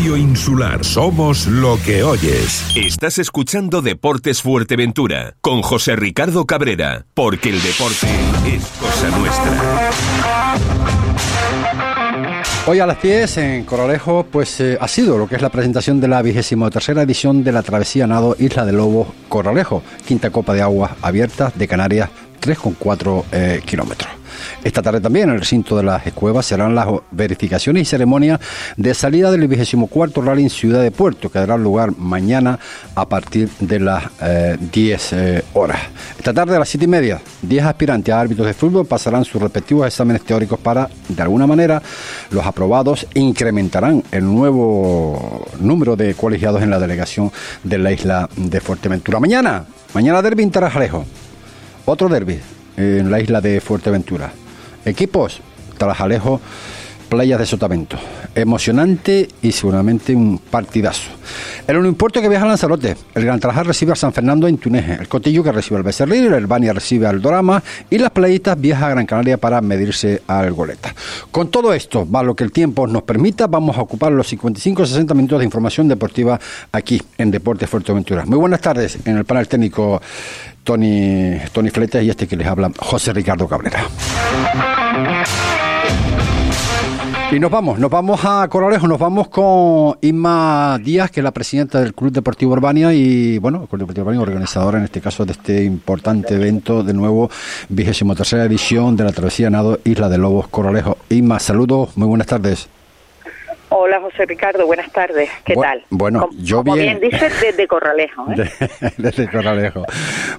Radio Insular. Somos lo que oyes. Estás escuchando Deportes Fuerteventura con José Ricardo Cabrera, porque el deporte es cosa nuestra. Hoy a las 10 en Coralejo pues eh, ha sido lo que es la presentación de la vigésimo tercera edición de la Travesía Nado Isla de Lobos Coralejo, quinta Copa de Aguas Abiertas de Canarias 3,4 eh, kilómetros. Esta tarde también en el recinto de las cuevas serán las verificaciones y ceremonias de salida del 24 Rally en Ciudad de Puerto, que dará lugar mañana a partir de las 10 eh, eh, horas. Esta tarde a las 7 y media, 10 aspirantes a árbitros de fútbol pasarán sus respectivos exámenes teóricos para, de alguna manera, los aprobados incrementarán el nuevo número de colegiados en la delegación de la isla de Fuerteventura. Mañana, mañana derby en Tarajalejo. Otro derby en la isla de Fuerteventura. Equipos, Tarajalejo playas de Sotavento. Emocionante y seguramente un partidazo. El Unimpuerto que viaja a Lanzarote. El Gran Trajal recibe a San Fernando en Tuneje. El Cotillo que recibe al Becerril. El Bania recibe al Dorama. Y las playitas viaja a Gran Canaria para medirse al Goleta. Con todo esto, va lo que el tiempo nos permita, vamos a ocupar los 55-60 minutos de información deportiva aquí en Deportes Fuerteventura. Muy buenas tardes en el panel técnico Tony, Tony Fletes y este que les habla José Ricardo Cabrera. Y nos vamos, nos vamos a Coralejo, nos vamos con Inma Díaz, que es la presidenta del Club Deportivo Urbania y, bueno, el Club Deportivo Urbania, organizadora en este caso de este importante evento, de nuevo, vigésimo tercera edición de la Travesía Nado Isla de Lobos Coralejo. Inma, saludos, muy buenas tardes. Hola José Ricardo, buenas tardes. ¿Qué tal? Bueno, yo como bien. bien dices, desde Corralejo. ¿eh? desde Corralejo.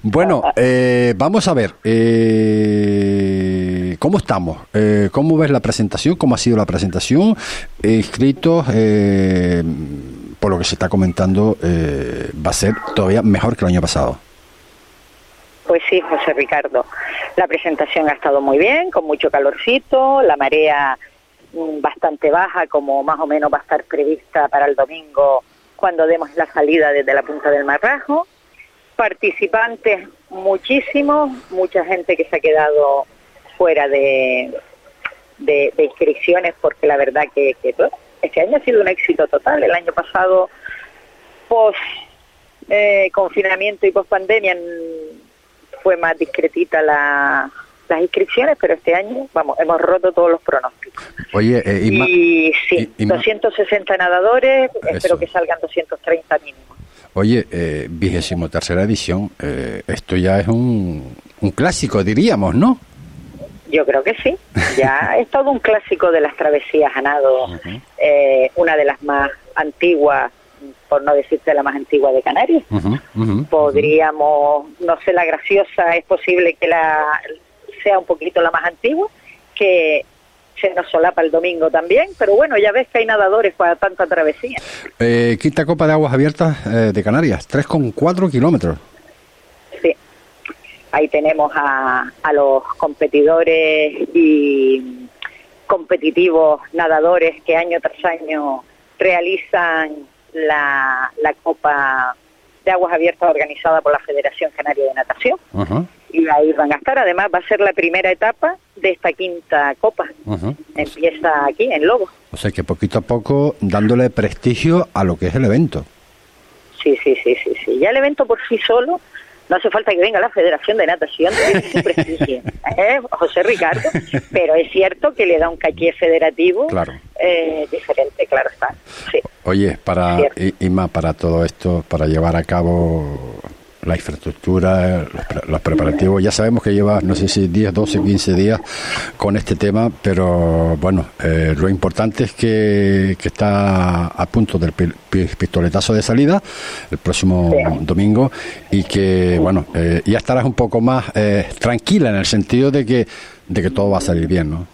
Bueno, eh, vamos a ver. Eh, ¿Cómo estamos? Eh, ¿Cómo ves la presentación? ¿Cómo ha sido la presentación? inscritos, eh, por lo que se está comentando, eh, va a ser todavía mejor que el año pasado. Pues sí, José Ricardo. La presentación ha estado muy bien, con mucho calorcito, la marea mm, bastante baja, como más o menos va a estar prevista para el domingo cuando demos la salida desde la punta del Marrajo. Participantes muchísimos, mucha gente que se ha quedado fuera de, de, de inscripciones porque la verdad que, este año ha sido un éxito total. El año pasado, post eh, confinamiento y post pandemia, fue más discretita la, las inscripciones, pero este año, vamos, hemos roto todos los pronósticos. Oye, eh, y sí, I- Inma- 260 nadadores, espero que salgan 230 mínimo. Oye, eh, vigésimo tercera edición, eh, esto ya es un, un clásico, diríamos, ¿no? Yo creo que sí. Ya es todo un clásico de las travesías a nado, eh, una de las más antiguas, por no decirte la más antigua de Canarias. Podríamos, no sé, la graciosa es posible que la sea un poquito la más antigua, que se nos solapa el domingo también, pero bueno, ya ves que hay nadadores para tanta travesía. Eh, quinta Copa de Aguas Abiertas eh, de Canarias, 3,4 kilómetros. Ahí tenemos a, a los competidores y competitivos nadadores que año tras año realizan la, la Copa de Aguas Abiertas organizada por la Federación Canaria de Natación. Y ahí van a estar. Además, va a ser la primera etapa de esta quinta Copa. Empieza aquí, en Lobo. O sea que poquito a poco dándole prestigio a lo que es el evento. Sí, sí, sí, sí, sí. Ya el evento por sí solo, no hace falta que venga la Federación de Natación, tiene su prestigio, ¿eh? José Ricardo, pero es cierto que le da un caché federativo Claro. eh, diferente, claro está. Sí. Oye, para más para todo esto, para llevar a cabo la infraestructura, los, los preparativos, ya sabemos que lleva, no sé si 10, 12, 15 días con este tema, pero bueno, eh, lo importante es que, que está a punto del pi- pi- pistoletazo de salida el próximo domingo y que, bueno, eh, ya estarás un poco más eh, tranquila en el sentido de que, de que todo va a salir bien, ¿no?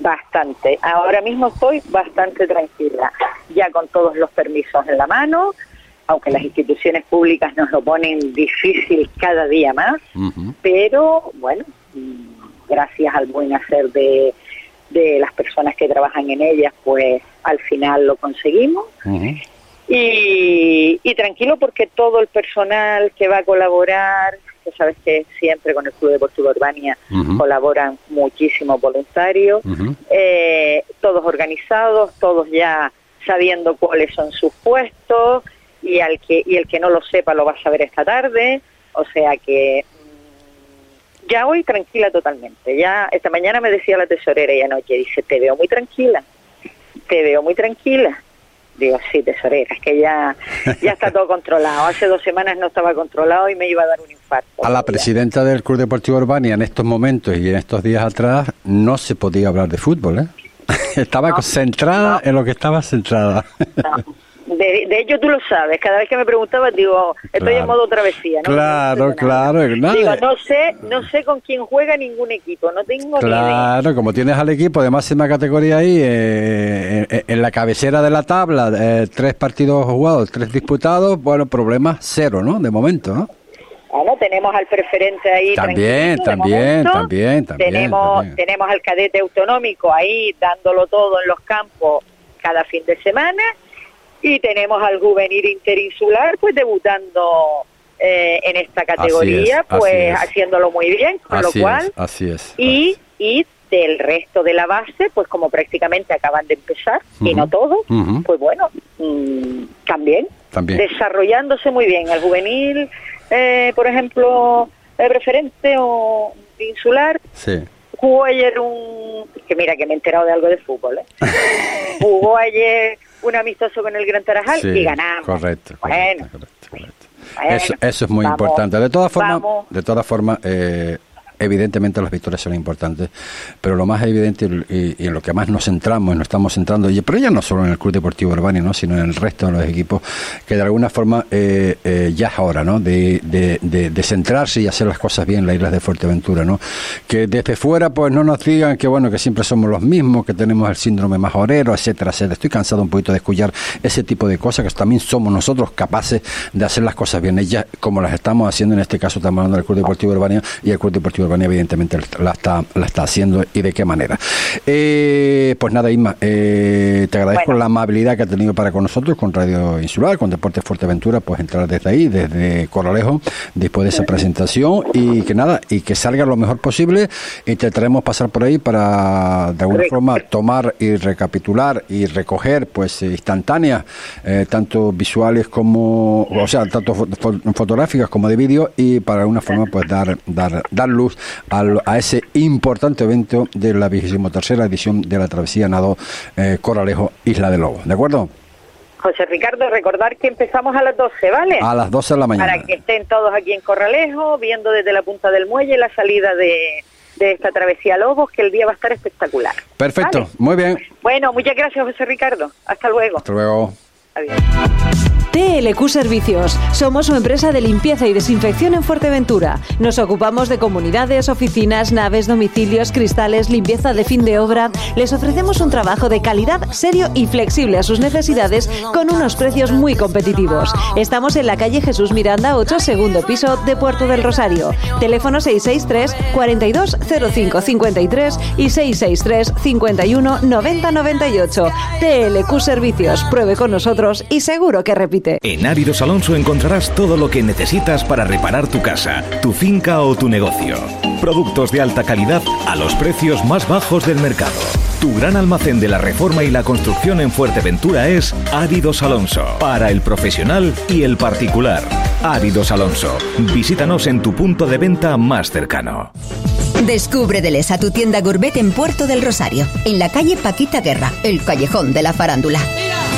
Bastante. Ahora mismo estoy bastante tranquila, ya con todos los permisos en la mano, aunque las instituciones públicas nos lo ponen difícil cada día más, pero bueno, gracias al buen hacer de, de las personas que trabajan en ellas, pues al final lo conseguimos. Y, y tranquilo porque todo el personal que va a colaborar, que sabes que siempre con el Club Deportivo Urbania colaboran muchísimos voluntarios, eh, todos organizados, todos ya sabiendo cuáles son sus puestos y al que y el que no lo sepa lo va a saber esta tarde, o sea que mm, ya hoy tranquila totalmente. Ya esta mañana me decía la tesorera y anoche dice, "Te veo muy tranquila." Te veo muy tranquila. Digo, sí, tesorera, es que ya, ya está todo controlado. Hace dos semanas no estaba controlado y me iba a dar un infarto. A la presidenta del Club Deportivo Urbania en estos momentos y en estos días atrás no se podía hablar de fútbol, ¿eh? estaba concentrada en lo que estaba centrada. De, de, hecho, tú lo sabes. Cada vez que me preguntabas, digo, estoy en modo travesía. ¿no? Claro, claro. Digo, no sé, no sé con quién juega ningún equipo. No tengo claro, ni idea. Como tienes al equipo de máxima categoría ahí, eh, en la cabecera de la tabla, eh, tres partidos jugados, tres disputados, bueno, problemas cero, ¿no? De momento, ¿no? Bueno, tenemos al preferente ahí. También, también, también, también, Tenemos, también. tenemos al cadete autonómico ahí dándolo todo en los campos cada fin de semana y tenemos al juvenil interinsular pues debutando eh, en esta categoría es, pues haciéndolo muy bien con Así lo cual es, así es. y y del resto de la base pues como prácticamente acaban de empezar y no todos ujú. pues bueno mm, también También. desarrollándose muy bien el juvenil eh, por ejemplo el preferente o insular Sí. jugó ayer un que mira que me he enterado de algo de fútbol ¿eh? jugó ayer un amistoso con el Gran Tarajal Sí, y ganamos Correcto, bueno, correcto, correcto, correcto. bueno, Eso, eso es muy vamos, importante. De todas formas, de todas formas, eh, evidentemente las victorias son importantes, pero lo más evidente y, en lo que más nos centramos y nos estamos centrando, pero ya no solo en el Club Deportivo Urbano, ¿no? sino en el resto de los equipos, que de alguna forma eh, eh, ya es hora ¿no? de, de, de- de centrarse y hacer las cosas bien en las islas de Fuerteventura, ¿no? que desde fuera pues no nos digan que bueno que siempre somos los mismos, que tenemos el síndrome majorero, etcétera, etcétera. Estoy cansado un poquito de escuchar ese tipo de cosas, que también somos nosotros capaces de hacer las cosas bien, ellas como las estamos haciendo en este caso, estamos hablando del Club Deportivo Urbania, y el Club Deportivo Urbania evidentemente la está, la está haciendo y de qué manera. Eh, pues nada, Isma, eh, te agradezco Bueno. la amabilidad que ha tenido para con nosotros, con Radio Insular, con Deportes Fuerteventura, pues entrar desde ahí, desde Corralejo, después de esa presentación y que nada, y que salga lo mejor posible. Intentaremos pasar por ahí para de alguna forma tomar y recapitular y recoger pues instantáneas, eh, tanto visuales como, o sea, tanto fo- fo- fotográficas como de vídeo y para alguna forma pues dar, dar, dar luz al- a ese importante evento de la vigésimo tercera edición de la travesía Nado eh, Corralejo Isla de Lobo. ¿De acuerdo? José Ricardo recordar que empezamos a las 12 ¿vale? A las 12 de la mañana. para que estén todos aquí en Corralejo viendo desde la punta del muelle la salida de, de esta travesía Lobos que el día va a estar espectacular Perfecto, ¿Vale? muy bien. bueno muchas gracias José Ricardo hasta luego Hasta luego. TLQ Servicios. Somos su empresa de limpieza y desinfección en Fuerteventura. Nos ocupamos de comunidades, oficinas, naves, domicilios, cristales, limpieza de fin de obra. Les ofrecemos un trabajo de calidad, serio y flexible a sus necesidades con unos precios muy competitivos. Estamos en la calle Jesús Miranda 8, segundo piso de Puerto del Rosario. Teléfono 663 42 05 53 y 663 51 90 98. TLQ Servicios. Pruebe con nosotros y seguro que repite. En Áridos Alonso encontrarás todo lo que necesitas para reparar tu casa, tu finca o tu negocio. Productos de alta calidad a los precios más bajos del mercado. Tu gran almacén de la reforma y la construcción en Fuerteventura es Áridos Alonso, para el profesional y el particular. Áridos Alonso. Visítanos en tu punto de venta más cercano. Descubre Delesa, tu tienda gourmet en Puerto del Rosario, en la calle Paquita Guerra, el callejón de la farándula.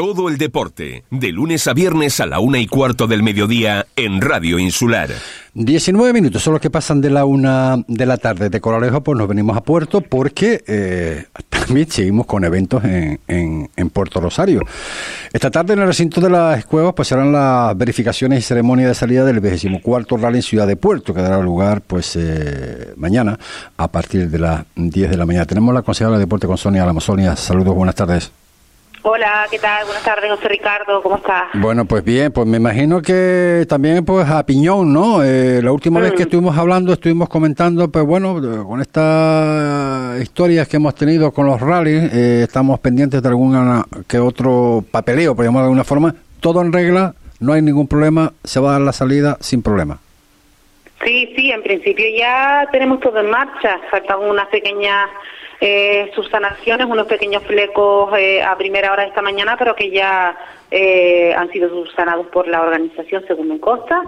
Todo el deporte, de lunes a viernes a la una y cuarto del mediodía en Radio Insular. 19 minutos son los que pasan de la una de la tarde de Coralejo, pues nos venimos a Puerto porque eh, también seguimos con eventos en, en, en Puerto Rosario. Esta tarde en el recinto de las cuevas pues serán las verificaciones y ceremonia de salida del 24 Rally en Ciudad de Puerto, que dará lugar pues eh, mañana a partir de las 10 de la mañana. Tenemos la consejera de deporte con Sonia Lamasonia. Saludos, buenas tardes. Hola, ¿qué tal? Buenas tardes, José Ricardo, ¿cómo estás? Bueno, pues bien, pues me imagino que también pues a piñón, ¿no? Eh, la última vez que mm. estuvimos hablando, estuvimos comentando, pues bueno, con estas historias que hemos tenido con los rallies, eh, estamos pendientes de alguna que otro papeleo, por llamarlo de alguna forma, todo en regla, no hay ningún problema, se va a dar la salida sin problema. Sí, sí, en principio ya tenemos todo en marcha, faltan unas pequeñas eh, subsanaciones, unos pequeños flecos eh, a primera hora de esta mañana, pero que ya eh, han sido subsanados por la organización según me consta.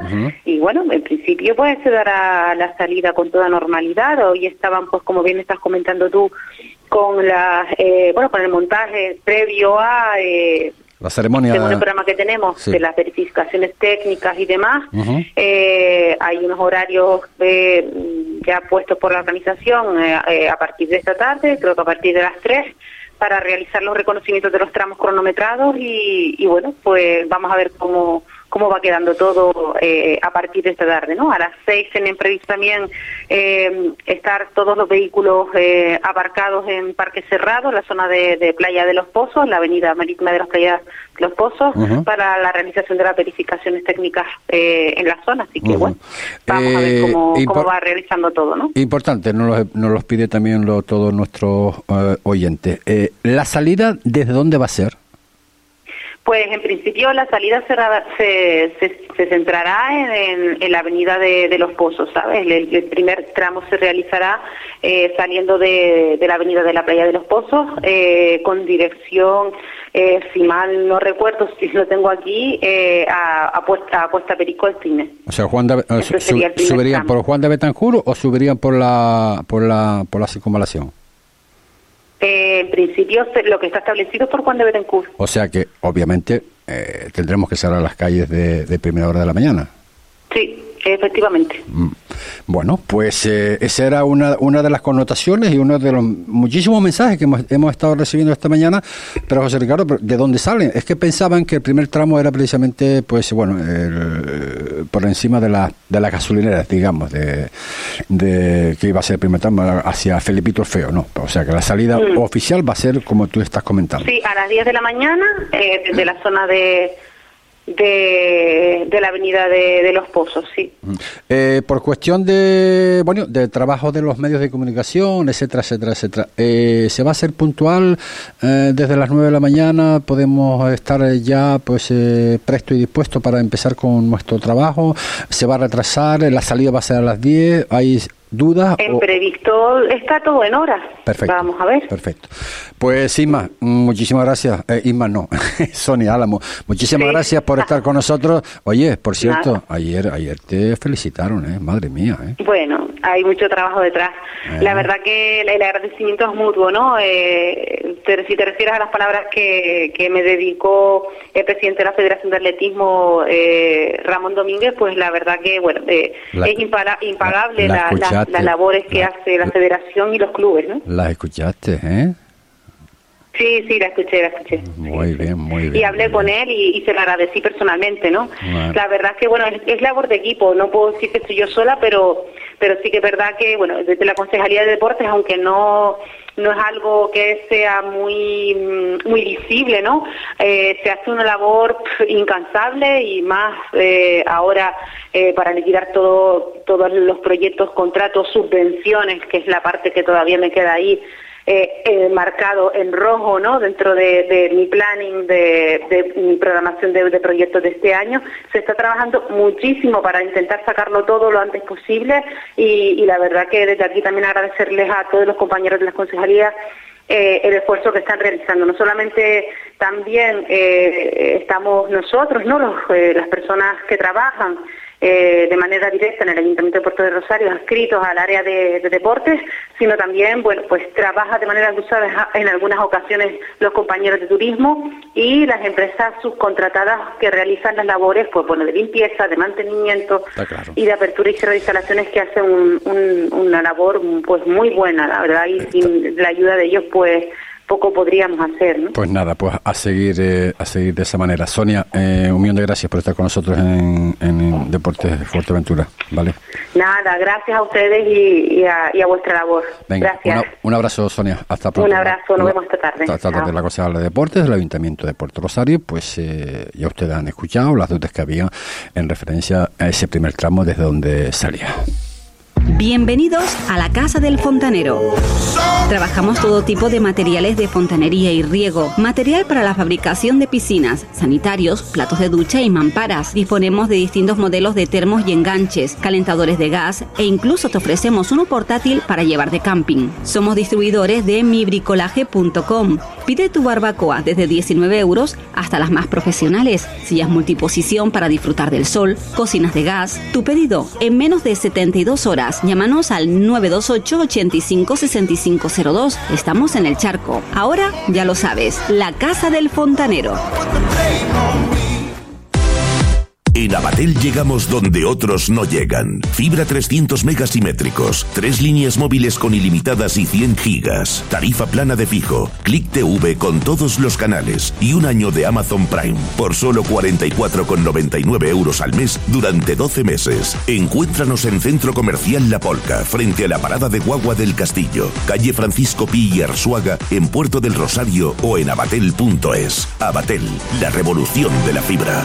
Y bueno, en principio pues se dará la salida con toda normalidad. Hoy estaban, pues como bien estás comentando tú, con la, eh, bueno, con el montaje previo a la ceremonia. Según el programa que tenemos, de las verificaciones técnicas y demás, eh, hay unos horarios eh, ya puestos por la organización eh, a partir de esta tarde, creo que a partir de las 3, para realizar los reconocimientos de los tramos cronometrados y, y bueno, pues vamos a ver cómo cómo va quedando todo eh, a partir de esta tarde, ¿no? A las seis tienen previsto también eh, estar todos los vehículos eh, aparcados en Parque Cerrado, la zona de, Playa de los Pozos, la avenida marítima de las Playas de los Pozos, para la realización de las verificaciones técnicas en la zona. Así que, bueno, vamos a ver cómo, va realizando todo, ¿no? Importante, nos los, nos los pide también lo, todos nuestros oyentes. ¿La salida desde dónde va a ser? Pues en principio la salida se, se, centrará en, la avenida de, los Pozos, ¿sabes? El, primer tramo se realizará eh, saliendo de, la avenida de la playa de los Pozos eh, con dirección, eh, si mal no recuerdo, si lo tengo aquí, a, a, Puesta, a Puesta Perico del Cine. O sea, Juan ¿subirían por Juan de Betanjuro o subirían por la, por la, por la circunvalación? Eh, en principio, lo que está establecido es por Juan de Betancourt. O sea que, obviamente, eh, tendremos que cerrar las calles de primera hora de la mañana. Sí, Efectivamente. Mm. Bueno, pues eh, esa era una, una de las connotaciones y uno de los muchísimos mensajes que hemos, hemos estado recibiendo esta mañana. Pero José Ricardo, ¿de dónde salen? Es que pensaban que el primer tramo era precisamente, pues bueno, por encima de, la, de las gasolineras, digamos, de, de, que iba a ser el primer tramo hacia Felipito Feo, ¿no? O sea que la salida mm. oficial va a ser como tú estás comentando. Sí, a las 10 de la mañana, eh, desde la zona de de, de la avenida de, los Pozos, sí. Eh, por cuestión de, bueno, de trabajo de los medios de comunicación, etcétera, etcétera, etcétera, eh, ¿se va a ser puntual eh, desde las 9 de la mañana? ¿Podemos estar ya pues presto y dispuesto para empezar con nuestro trabajo? ¿Se va a retrasar? ¿La salida va a ser a las 10? ¿Hay dudas? En previsto está todo en hora. Perfecto. Vamos a ver. Perfecto. Pues Isma, muchísimas gracias. Eh, Isma no, Sonia Álamo, muchísimas gracias por estar con nosotros. Oye, por cierto, ayer ayer te felicitaron, ¿eh? Madre mía, ¿eh? Bueno, hay mucho trabajo detrás. La eh. verdad que el, agradecimiento es mutuo, ¿no? Eh, si te refieres a las palabras que, que me dedicó el presidente de la Federación de Atletismo, eh, Ramón Domínguez, pues la verdad que, bueno, es impagable la, las labores que hace la Federación y los clubes, ¿no? Las escuchaste, ¿eh? Sí, sí, la escuché, la escuché. Muy bien, muy bien. Y hablé con él y, se lo agradecí personalmente, ¿no? La verdad es que, bueno, es, labor de equipo, no puedo decir que estoy yo sola, pero pero sí que es verdad que, bueno, desde la Concejalía de Deportes, aunque no no es algo que sea muy muy visible, ¿no? Eh, se hace una labor incansable y más eh, ahora eh, para liquidar todo, todos los proyectos, contratos, subvenciones, que es la parte que todavía me queda ahí eh, eh, marcado en rojo ¿no? dentro de, mi planning de, mi programación de, proyectos de este año. Se está trabajando muchísimo para intentar sacarlo todo lo antes posible y, la verdad que desde aquí también agradecerles a todos los compañeros de las concejalías eh, el esfuerzo que están realizando. No solamente también eh, estamos nosotros, no las personas que trabajan eh, de manera directa en el Ayuntamiento de Puerto de Rosario, adscritos al área de, deportes, sino también, bueno, pues trabaja de manera cruzada en algunas ocasiones los compañeros de turismo y las empresas subcontratadas que realizan las labores, pues bueno, de limpieza, de mantenimiento y de apertura y cierre de instalaciones que hacen una labor pues muy buena, la verdad, y sin la ayuda de ellos, pues poco podríamos hacer. ¿no? Pues nada, pues a seguir eh, a seguir de esa manera. Sonia, eh, un millón de gracias por estar con nosotros en, en Deportes Fuerteventura. ¿vale? Nada, gracias a ustedes y, a, vuestra labor. gracias. un abrazo, Sonia. Hasta pronto. Un abrazo, nos vemos esta tarde. Esta tarde la cosa de Deportes del Ayuntamiento de Puerto Rosario. Pues eh, ya ustedes han escuchado las dudas que había en referencia a ese primer tramo desde donde salía. Bienvenidos a la Casa del Fontanero. Trabajamos todo tipo de materiales de fontanería y riego, material para la fabricación de piscinas, sanitarios, platos de ducha y mamparas. Disponemos de distintos modelos de termos y enganches, calentadores de gas e incluso te ofrecemos uno portátil para llevar de camping. Somos distribuidores de mibricolaje.com. Pide tu barbacoa desde 19 euros hasta las más profesionales, sillas multiposición para disfrutar del sol, cocinas de gas. Tu pedido en menos de 72 horas Llámanos al 928 85 6502. Estamos en el charco. Ahora ya lo sabes, la casa del fontanero. En Abatel llegamos donde otros no llegan. Fibra 300 megasimétricos, tres líneas móviles con ilimitadas y 100 gigas, tarifa plana de fijo, Click TV con todos los canales y un año de Amazon Prime por solo 44,99 euros al mes durante 12 meses. Encuéntranos en Centro Comercial La Polca, frente a la parada de Guagua del Castillo, calle Francisco Pi y Arzuaga, en Puerto del Rosario o en abatel.es. Abatel, la revolución de la fibra.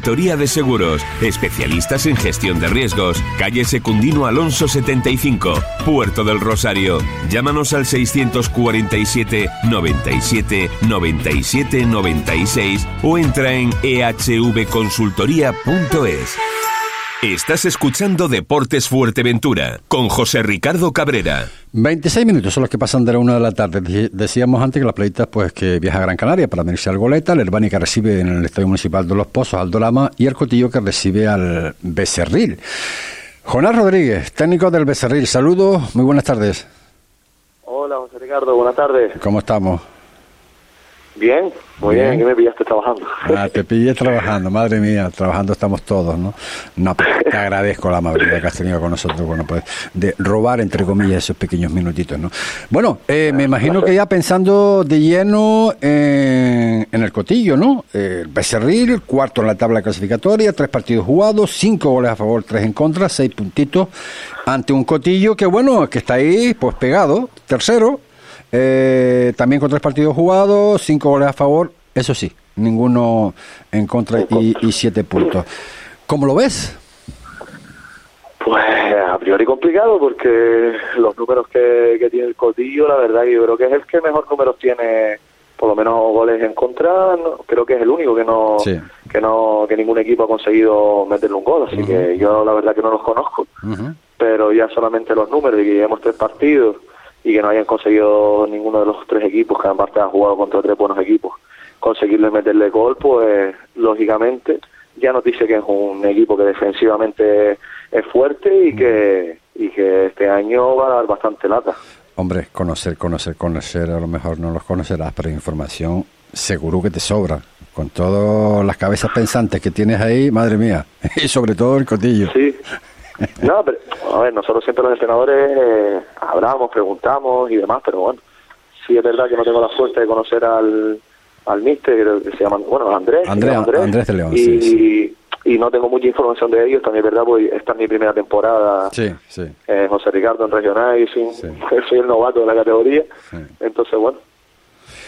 Consultoría de Seguros, especialistas en gestión de riesgos. Calle Secundino Alonso 75, Puerto del Rosario. Llámanos al 647 97 97 96 o entra en ehvconsultoría.es. Estás escuchando Deportes Fuerteventura con José Ricardo Cabrera. 26 minutos son los que pasan de la una de la tarde. Decíamos antes que la playita pues que viaja a Gran Canaria para venirse al Goleta, el Herbani que recibe en el Estadio Municipal de Los Pozos al Dolama y el Cotillo que recibe al Becerril. Jonás Rodríguez, técnico del Becerril, saludos, muy buenas tardes. Hola José Ricardo, buenas tardes. ¿Cómo estamos? Bien, muy bien, que me pillaste trabajando. Ah, te pillé trabajando, madre mía, trabajando estamos todos, ¿no? No, te agradezco la amabilidad que has tenido con nosotros, bueno, pues, de robar, entre comillas, esos pequeños minutitos, ¿no? Bueno, eh, me imagino que ya pensando de lleno en, el cotillo, ¿no? El Becerril, cuarto en la tabla clasificatoria, tres partidos jugados, cinco goles a favor, tres en contra, seis puntitos, ante un cotillo que, bueno, que está ahí, pues pegado, tercero, eh, también con tres partidos jugados, cinco goles a favor, eso sí, ninguno en contra y, siete puntos. ¿Cómo lo ves? Pues a priori complicado porque los números que, tiene el Cotillo, la verdad que yo creo que es el que mejor números tiene, por lo menos goles en contra, creo que es el único que no, que no, que ningún equipo ha conseguido meterle un gol, así que yo la verdad que no los conozco, pero ya solamente los números y que llevamos tres partidos y que no hayan conseguido ninguno de los tres equipos que aparte han jugado contra tres buenos equipos. Conseguirle meterle gol pues lógicamente ya nos dice que es un equipo que defensivamente es fuerte y que y que este año va a dar bastante lata. Hombre conocer conocer conocer a lo mejor no los conocerás pero información seguro que te sobra. Con todas las cabezas pensantes que tienes ahí madre mía y sobre todo el cotillo. Sí no, pero, a ver, nosotros siempre los entrenadores eh, hablamos, preguntamos y demás, pero bueno, sí es verdad que no tengo la suerte de conocer al, al mister, que se llama, bueno, Andrés. Andrés, Andrés, de León, y, sí, y no tengo mucha información de ellos, también es verdad, pues esta es mi primera temporada, sí, sí. Eh, José Ricardo en Regional, y soy, soy el novato de la categoría, entonces bueno,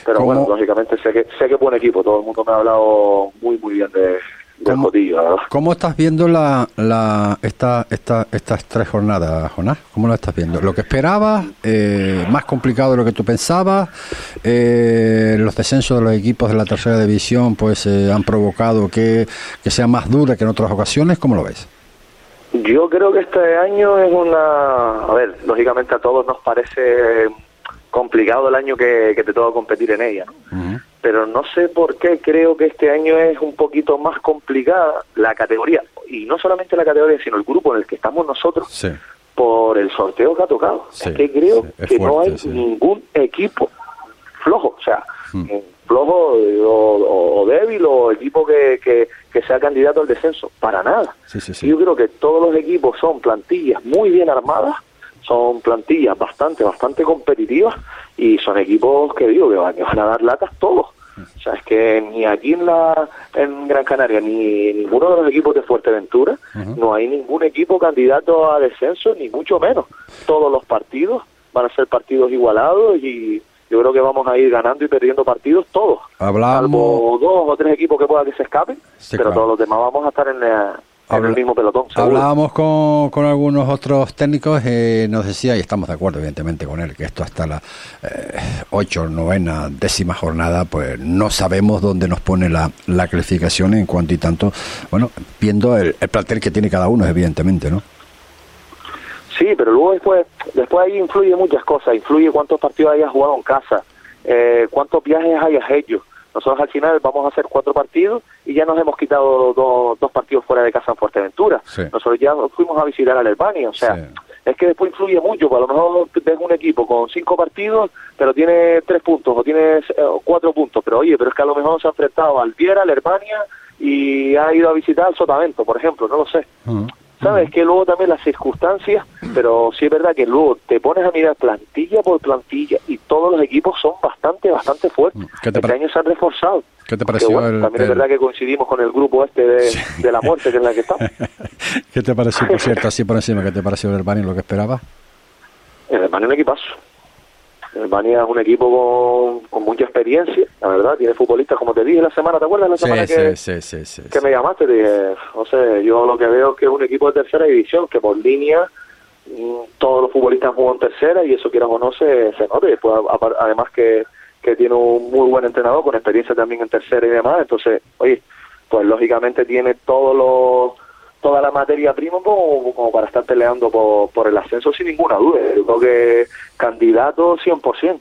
pero bueno, lógicamente sé que sé que buen equipo, todo el mundo me ha hablado muy, muy bien de, ¿Cómo, estás viendo la, la, esta, esta, estas tres jornadas, Jonás? ¿Cómo lo estás viendo? ¿Lo que esperabas? Eh, ¿Más complicado de lo que tú pensabas? Eh, ¿Los descensos de los equipos de la tercera división pues eh, han provocado que, que sea más dura que en otras ocasiones? ¿Cómo lo ves? Yo creo que este año es una... A ver, lógicamente a todos nos parece complicado el año que, te toca competir en ella. Pero no sé por qué creo que este año es un poquito más complicada la categoría. Y no solamente la categoría, sino el grupo en el que estamos nosotros. Por el sorteo que ha tocado. es que creo que no hay ningún equipo flojo. O sea, hmm. flojo o, débil o equipo que, que, sea candidato al descenso. Para nada. Yo creo que todos los equipos son plantillas muy bien armadas son plantillas bastante, bastante competitivas y son equipos que digo que van, a dar latas todos. O sea, es que ni aquí en la en Gran Canaria ni ninguno de los equipos de Fuerteventura no hay ningún equipo candidato a descenso ni mucho menos. Todos los partidos van a ser partidos igualados y yo creo que vamos a ir ganando y perdiendo partidos todos. Hablamos... Salvo dos o tres equipos que pueda que se escapen, pero todos los demás vamos a estar en la, el mismo pelotón. Hablábamos con, con, algunos otros técnicos y nos decía, y estamos de acuerdo evidentemente con él, que esto hasta la eh, ocho, novena, décima jornada, pues no sabemos dónde nos pone la, la clasificación en cuanto y tanto, bueno, viendo el, el plantel que tiene cada uno, evidentemente, ¿no? Sí, pero luego después, después ahí influye muchas cosas, influye cuántos partidos hayas jugado en casa, eh, cuántos viajes hayas hecho nosotros al final vamos a hacer cuatro partidos y ya nos hemos quitado dos partidos fuera de casa en Fuerteventura. Nosotros ya fuimos a visitar a Alemania, o sea, es que después influye mucho, a lo mejor ves un equipo con cinco partidos, pero tiene tres puntos o tiene eh, cuatro puntos, pero oye, pero es que a lo mejor se ha enfrentado al Viera, a Alemania y ha ido a visitar al Sotavento, por ejemplo, no lo sé. ¿Sabes? Que luego también las circunstancias, pero sí es verdad que luego te pones a mirar plantilla por plantilla y todos los equipos son bastante, bastante fuertes. Este año se han reforzado. ¿Qué te pareció? también es verdad que coincidimos con el grupo este de, la muerte que es la que estamos. ¿Qué te pareció, por cierto, así por encima, qué te pareció el Herbani lo que esperabas? El Herbani un equipazo. Albania es un equipo con, mucha experiencia, la verdad, tiene futbolistas, como te dije la semana, ¿te acuerdas la semana que, que me llamaste? Te dije, no sé, yo lo que veo es que es un equipo de tercera división, que por línea todos los futbolistas juegan tercera y eso quieras o no se, se nota. después, además que, que tiene un muy buen entrenador con experiencia también en tercera y demás, entonces, oye, pues lógicamente tiene todos los toda la materia prima como, para estar peleando por, el ascenso sin ninguna duda. Yo creo que candidato 100%.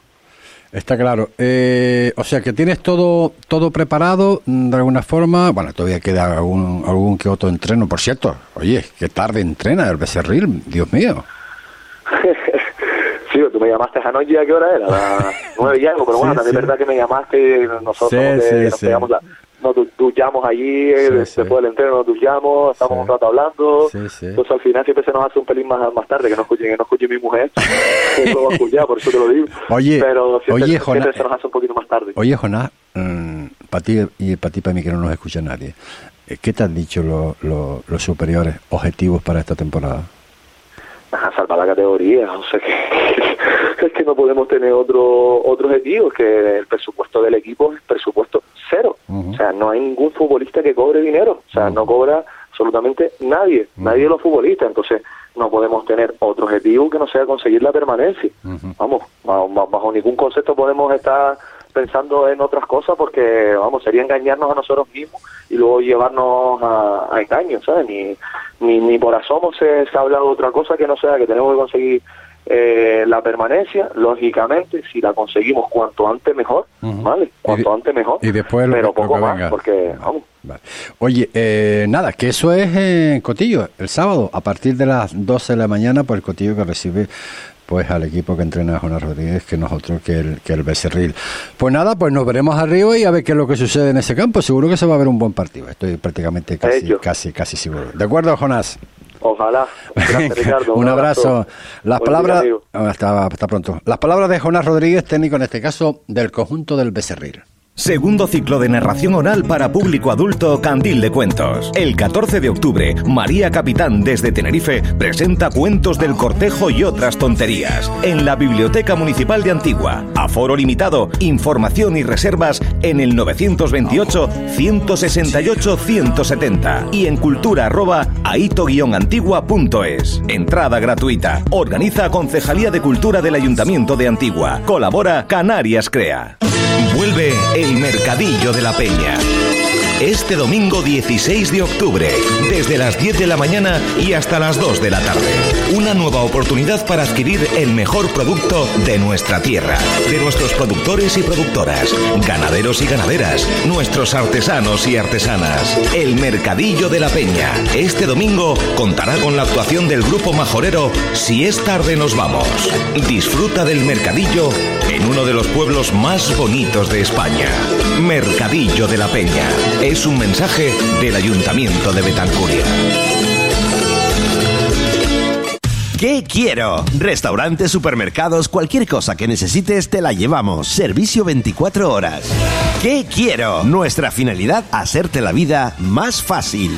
Está claro. Eh, o sea que tienes todo todo preparado mm, de alguna forma. Bueno, todavía queda algún, algún que otro entreno, por cierto. Oye, qué tarde entrena el Becerril, Dios mío. sí, tú me llamaste anoche, ¿a qué hora era? A las nueve y algo, pero bueno, también es verdad que me llamaste nosotros sí, nos pegamos la nos duchamos allí, eh, después del entreno nos duchamos, estamos un rato hablando, entonces al final siempre se nos hace un pelín más, más tarde, que no escuche, que no escuche mi mujer, que lo va a escuchar, por eso te lo digo. Oye, pero siempre, oye, Jonás, se nos hace un poquito más tarde. Oye, Jonás, mm, para ti y para ti para mí que no nos escucha nadie, eh, ¿qué te han dicho los superiores objetivos para esta temporada? salvar la categoría, o sea es que no podemos tener otro otro objetivo, que el presupuesto del equipo es presupuesto cero, o sea, no hay ningún futbolista que cobre dinero, o sea, no cobra absolutamente nadie, nadie de los futbolistas, entonces no podemos tener otro objetivo que no sea conseguir la permanencia, vamos, bajo ningún concepto podemos estar pensando en otras cosas porque, vamos, sería engañarnos a nosotros mismos y luego llevarnos a, a engaños, ¿sabes? Ni, ni, ni por asomo se, se ha hablado de otra cosa que no sea que tenemos que conseguir eh, la permanencia, lógicamente, si la conseguimos cuanto antes mejor, ¿vale? Cuanto antes mejor, y después pero poco más, porque, vamos. Oye, eh, nada, que eso es en Cotillo, el sábado, a partir de las 12 de la mañana, por el Cotillo que recibe pues al equipo que entrena a Jonas Rodríguez que nosotros que el, que el Becerril. Pues nada, pues nos veremos arriba y a ver qué es lo que sucede en ese campo. Seguro que se va a ver un buen partido. Estoy prácticamente casi, casi, casi seguro. ¿De acuerdo, Jonás? Ojalá. Gracias, Ricardo. un, abrazo. Las palabras. hasta, hasta pronto. Las palabras de Jonás Rodríguez, técnico en este caso del conjunto del Becerril. Segundo ciclo de narración oral para público adulto Candil de Cuentos. El 14 de octubre, María Capitán desde Tenerife presenta Cuentos del Cortejo y otras tonterías en la Biblioteca Municipal de Antigua. Aforo limitado, información y reservas en el 928-168-170 y en cultura arroba aito-antigua.es. Entrada gratuita. Organiza Concejalía de Cultura del Ayuntamiento de Antigua. Colabora Canarias Crea. Vuelve el Mercadillo de la Peña. Este domingo 16 de octubre, desde las 10 de la mañana y hasta las 2 de la tarde. Una nueva oportunidad para adquirir el mejor producto de nuestra tierra, de nuestros productores y productoras, ganaderos y ganaderas, nuestros artesanos y artesanas. El Mercadillo de la Peña, este domingo contará con la actuación del grupo majorero Si es tarde nos vamos. Disfruta del mercadillo en uno de los pueblos más bonitos de España. Mercadillo de la Peña. Es un mensaje del Ayuntamiento de Betancuria. ¿Qué quiero? Restaurantes, supermercados, cualquier cosa que necesites te la llevamos. Servicio 24 horas. ¿Qué quiero? Nuestra finalidad, hacerte la vida más fácil.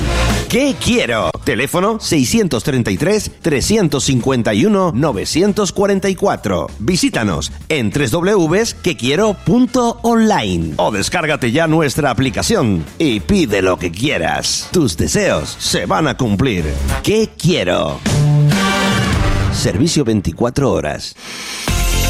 ¿Qué quiero? Teléfono 633-351-944. Visítanos en www.quequiero.online o descárgate ya nuestra aplicación y pide lo que quieras. Tus deseos se van a cumplir. ¿Qué quiero? Servicio 24 horas.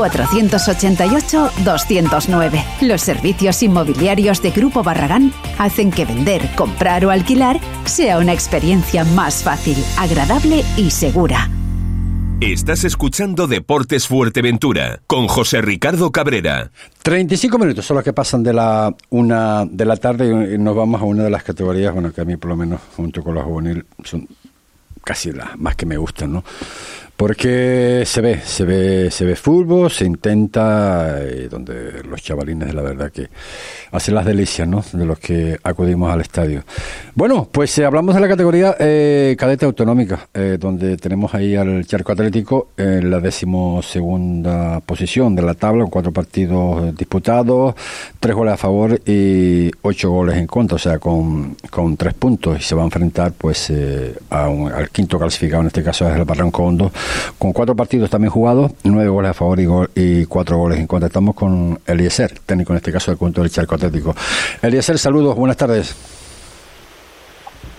488-209. Los servicios inmobiliarios de Grupo Barragán hacen que vender, comprar o alquilar sea una experiencia más fácil, agradable y segura. Estás escuchando Deportes Fuerteventura con José Ricardo Cabrera. 35 minutos son los que pasan de la una de la tarde y nos vamos a una de las categorías, bueno, que a mí por lo menos junto con la juvenil son casi las más que me gustan, ¿no? Porque se ve, se ve, se ve fútbol, se intenta, eh, donde los chavalines la verdad que hacen las delicias, ¿no? De los que acudimos al estadio. Bueno, pues eh, hablamos de la categoría eh, cadete autonómica, donde tenemos ahí al Charco Atlético en la decimosegunda posición de la tabla, con cuatro partidos disputados, tres goles a favor y ocho goles en contra, o sea, con, con tres puntos, y se va a enfrentar pues a al quinto clasificado, en este caso es el Barranco Hondo con cuatro partidos también jugados, nueve goles a favor y, cuatro goles en contra. Estamos con Eliezer, técnico en este caso del punto del Charco Atlético. Eliezer, saludos, buenas tardes.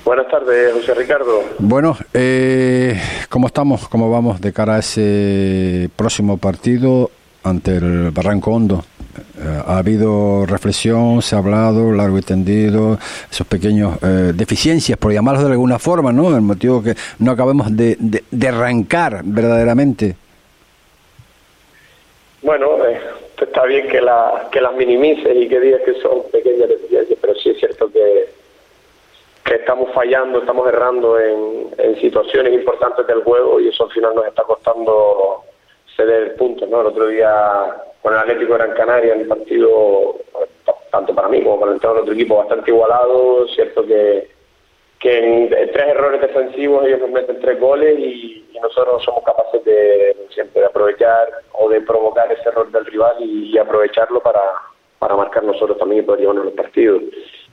Buenas tardes, José Ricardo. Bueno, eh, ¿cómo estamos? ¿Cómo vamos de cara a ese próximo partido ante el Barranco Hondo? Eh, ha habido reflexión, se ha hablado largo y tendido, esos pequeños eh, deficiencias, por llamarlos de alguna forma, ¿no? El motivo que no acabemos de, arrancar verdaderamente. Bueno, eh, está bien que, la, que las minimices y que digas que son pequeñas deficiencias, pero sí es cierto que, que estamos fallando, estamos errando en situaciones importantes del juego y eso al final nos está costando ceder puntos, ¿no? El otro día con el Atlético Gran Canaria, en el partido, tanto para mí como para el entrenador otro equipo, bastante igualado. Cierto que, que en, tres errores defensivos ellos nos meten tres goles y, nosotros no somos capaces de siempre de aprovechar o de provocar ese error del rival y, aprovecharlo para, para marcar nosotros también y poder llevarnos los partidos.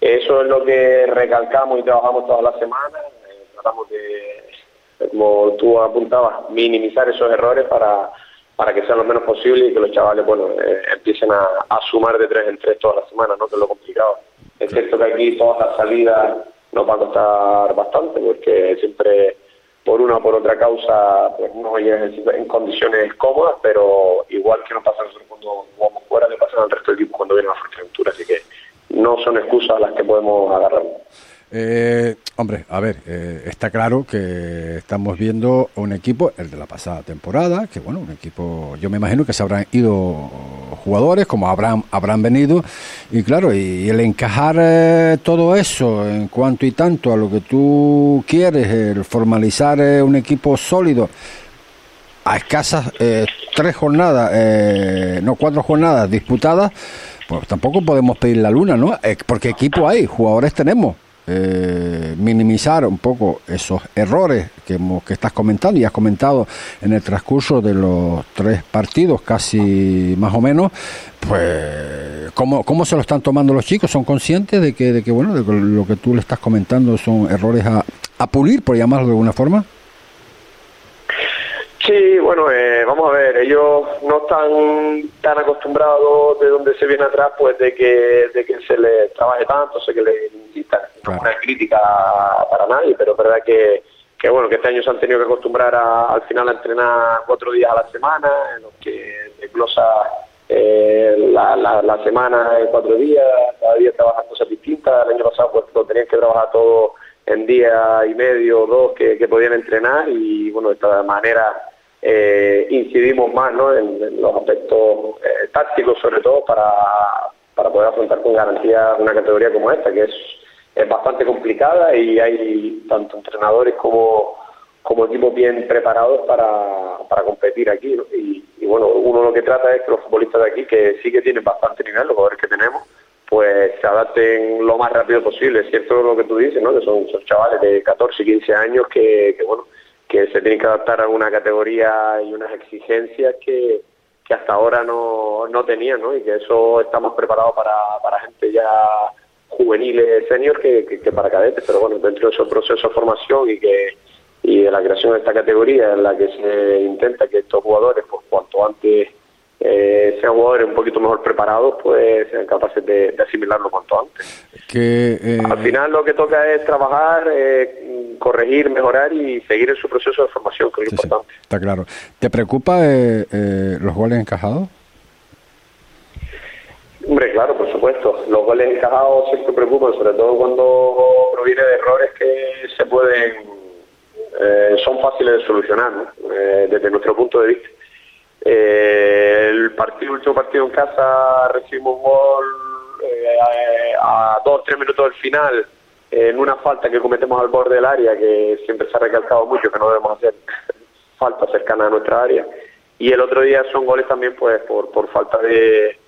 Eso es lo que recalcamos y trabajamos todas las semanas. Eh, tratamos de, como tú apuntabas, minimizar esos errores para para que sea lo menos posible y que los chavales bueno eh, empiecen a, sumar de tres en tres todas las semanas, ¿no? que es lo complicado. Es cierto que aquí todas las salidas nos va a costar bastante porque siempre por una o por otra causa pues no llegan en, condiciones cómodas, pero igual que nos pasa a nosotros cuando jugamos fuera, le pasa al resto del equipo cuando viene a Fuerteventura, así que no son excusas a las que podemos agarrarnos. Eh, hombre, a ver, eh, está claro que estamos viendo un equipo, el de la pasada temporada, que bueno, un equipo, yo me imagino que se habrán ido jugadores, como habrán, habrán venido, y claro, y, el encajar eh, todo eso en cuanto y tanto a lo que tú quieres, el formalizar eh, un equipo sólido, a escasas tres jornadas, no cuatro jornadas disputadas, pues tampoco podemos pedir la luna, ¿no? porque equipo hay, jugadores tenemos. Eh, minimizar un poco esos errores que, que estás comentando y has comentado en el transcurso de los tres partidos, casi más o menos, pues ¿cómo, cómo se lo están tomando los chicos? ¿Son conscientes de que, de que bueno, de que lo que tú le estás comentando son errores a, a pulir, por llamarlo de alguna forma? Sí, bueno, eh, vamos a ver, ellos no están tan acostumbrados de donde se viene atrás, pues de que, de que se les trabaje tanto, sé que les incitan, no es una crítica para nadie, pero es verdad que, que bueno, que este año se han tenido que acostumbrar al final a entrenar cuatro días a la semana, en los que desglosa eh, la, la, semana en cuatro días, cada día trabajan cosas distintas, el año pasado pues lo tenían que trabajar todo en día y medio o dos que, que podían entrenar y bueno, de esta manera eh, incidimos más ¿no? en, los aspectos eh, tácticos, sobre todo, para, para poder afrontar con garantía una categoría como esta, que es, es bastante complicada y hay tanto entrenadores como, como equipos bien preparados para, para competir aquí. Y, bueno, uno lo que trata es que los futbolistas de aquí, que sí que tienen bastante nivel, los jugadores que tenemos, pues se adapten lo más rápido posible. Es cierto lo que tú dices, ¿no? que son, son chavales de 14 y 15 años que, que bueno, que se tienen que adaptar a una categoría y unas exigencias que, que hasta ahora no, no tenían, ¿no? Y que eso estamos preparados para, para gente ya juvenil, senior, que, que, para cadetes, pero bueno, dentro de ese proceso de formación y que y de la creación de esta categoría en la que se intenta que estos jugadores, pues cuanto antes eh, sean jugadores un poquito mejor preparados, pues sean capaces de, asimilarlo cuanto antes. Que, eh, Al final lo que toca es trabajar, eh, corregir, mejorar y seguir en su proceso de formación, que es importante. está claro. ¿Te preocupa eh, los goles encajados? Hombre, claro, por supuesto. Los goles encajados siempre preocupan, sobre todo cuando proviene de errores que se pueden, son fáciles de solucionar, desde nuestro punto de vista. Eh, el partido, último partido en casa recibimos un gol eh, a dos o tres minutos del final en una falta que cometemos al borde del área que siempre se ha recalcado mucho que no debemos hacer falta cercana a nuestra área. Y el otro día son goles también pues por, por falta de,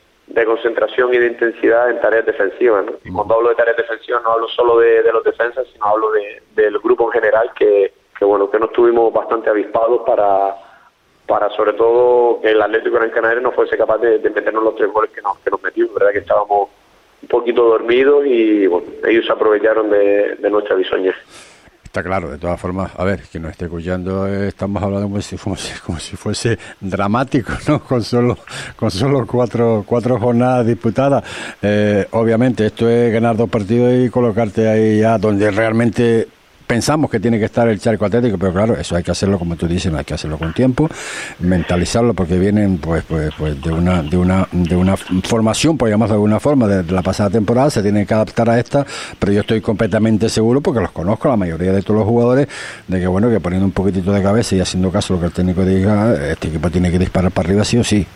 concentración y de intensidad en tareas defensivas y cuando hablo de tareas defensivas no hablo solo de, los defensas sino hablo de, del grupo en general que, que bueno que no estuvimos bastante avispados para para sobre todo que el Atlético Gran Canaria no fuese capaz de, meternos los tres goles que nos, que nos metimos, verdad que estábamos un poquito dormidos y bueno, ellos aprovecharon de, nuestra bisoña. Está claro, de todas formas, a ver, que nos esté escuchando, eh, estamos hablando como si, fuese, como si fuese dramático, ¿no? Con solo, con solo cuatro, cuatro jornadas disputadas. Eh, obviamente, esto es ganar dos partidos y colocarte ahí ya donde realmente pensamos que tiene que estar el charco atlético, pero claro, eso hay que hacerlo como tú dices, hay que hacerlo con tiempo, mentalizarlo porque vienen pues pues pues de una de una de una formación, por llamarlo de alguna forma, de, la pasada temporada, se tienen que adaptar a esta, pero yo estoy completamente seguro porque los conozco la mayoría de todos los jugadores de que bueno, que poniendo un poquitito de cabeza y haciendo caso lo que el técnico diga, este equipo tiene que disparar para arriba sí o sí.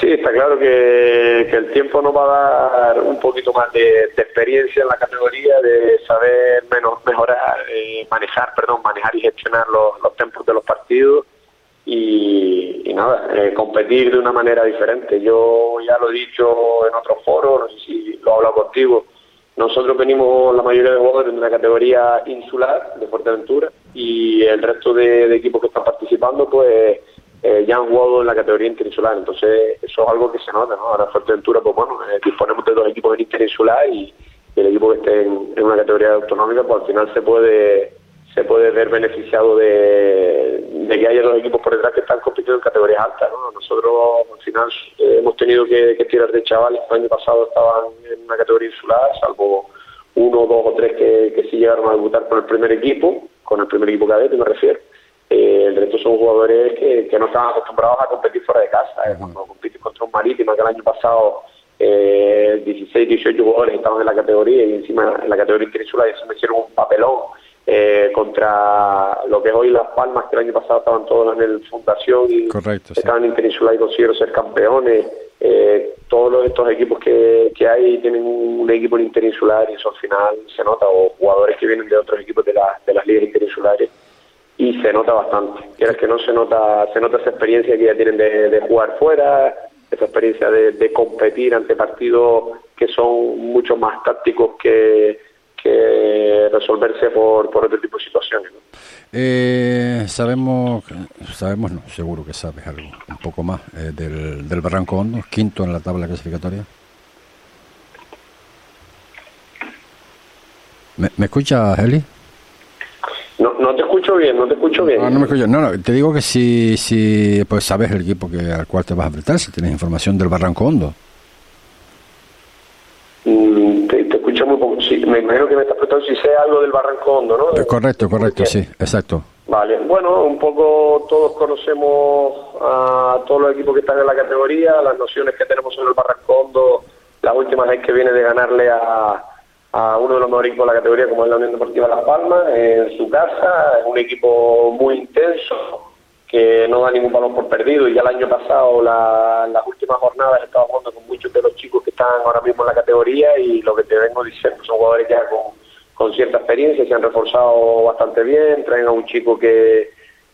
Sí, está claro que, el tiempo nos va a dar un poquito más de, experiencia en la categoría, de saber menos mejorar, eh, manejar, perdón, manejar y gestionar los, los tempos de los partidos y, nada, eh, competir de una manera diferente. Yo ya lo he dicho en otros foros, no sé si lo he hablado contigo, nosotros venimos, la mayoría de jugadores, de una categoría insular de Fuerteventura y el resto de equipos que están participando, pues eh, ya han jugado en la categoría interinsular, entonces eso es algo que se nota, ¿no? Ahora Fuerteventura, pues bueno, eh, disponemos de dos equipos en interinsular y, el equipo que esté en, una categoría autonómica, pues al final se puede se puede ver beneficiado de, que haya dos equipos por detrás que están compitiendo en categorías altas, ¿no? Nosotros al final eh, hemos tenido que, tirar de chavales, el año pasado estaban en una categoría insular, salvo uno, dos o tres que, que sí llegaron a debutar con el primer equipo, con el primer equipo cadete me refiero eh, el resto son jugadores que, no están acostumbrados a competir fuera de casa. Eh. Cuando compites contra un Marítimo, que el año pasado eh, 16, 18 jugadores estaban en la categoría y encima en la categoría interinsular y se me hicieron un papelón eh, contra lo que es hoy Las Palmas, que el año pasado estaban todos en el Fundación y estaban en interinsular y consiguieron ser campeones. Eh, todos estos equipos que, que hay tienen un, equipo en interinsular y eso al final se nota, o jugadores que vienen de otros equipos de, de las ligas interinsulares y se nota bastante. Quieras que no se nota, se nota esa experiencia que ya tienen de, jugar fuera, esa experiencia de, competir ante partidos que son mucho más tácticos que, que resolverse por, por otro tipo de situaciones. Eh, sabemos, sabemos, no, seguro que sabes algo, un poco más eh, del, del Barranco Hondo, quinto en la tabla clasificatoria. ¿Me, me escuchas, Eli? No, te escucho bien, no te escucho bien. No, no me escucho. No, no, te digo que si, si pues sabes el equipo que al cual te vas a enfrentar, si tienes información del Barranco Hondo. Mm, te, te escucho muy poco. Sí, me imagino que me estás preguntando si sé algo del Barranco Hondo, ¿no? Eh, correcto, correcto, sí, exacto. Vale, bueno, un poco todos conocemos a todos los equipos que están en la categoría, las nociones que tenemos sobre el Barranco Hondo, la última vez que viene de ganarle a, a uno de los mejores equipos de la categoría, como es la Unión Deportiva Las Palmas, en su casa. Es un equipo muy intenso, que no da ningún balón por perdido. Y ya el año pasado, la, las últimas jornadas, he estado jugando con muchos de los chicos que están ahora mismo en la categoría. Y lo que te vengo diciendo, son jugadores ya con, cierta experiencia, se han reforzado bastante bien. Traen a un chico que,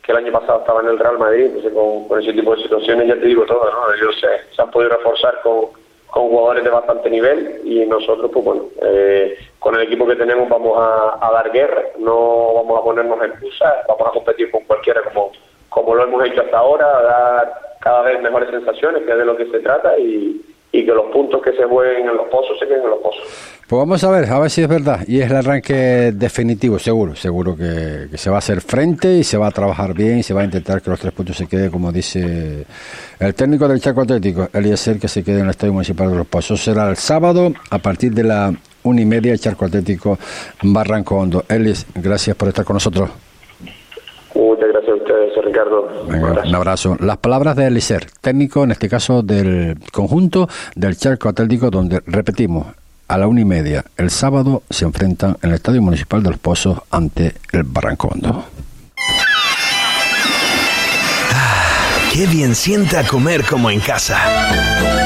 el año pasado estaba en el Real Madrid. Entonces, con, con ese tipo de situaciones, ya te digo todo, ¿no? Ellos se, se han podido reforzar con con jugadores de bastante nivel y nosotros, pues bueno, eh, con el equipo que tenemos vamos a, dar guerra, no vamos a ponernos excusas, vamos a competir con cualquiera como, como lo hemos hecho hasta ahora, a dar cada vez mejores sensaciones, que es de lo que se trata y, y que los puntos que se jueguen en los pozos se queden en los pozos. Pues vamos a ver, a ver si es verdad. Y es el arranque definitivo, seguro, seguro que, se va a hacer frente y se va a trabajar bien y se va a intentar que los tres puntos se queden, como dice el técnico del Chaco Atlético, Eliezer, que se quede en el Estadio Municipal de Los Pozos. Será el sábado a partir de la una y media, el Charco Atlético Barranco Hondo. Elis, gracias por estar con nosotros. Muchas gracias a ustedes, Ricardo. Venga, un abrazo. Las palabras de Elicer, técnico en este caso del conjunto del Charco Atlético, donde repetimos, a la una y media el sábado se enfrentan en el Estadio Municipal de Los Pozos ante el Barrancondo. Ah, qué bien sienta comer como en casa.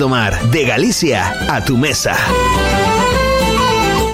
Domar, de Galicia a tu mesa.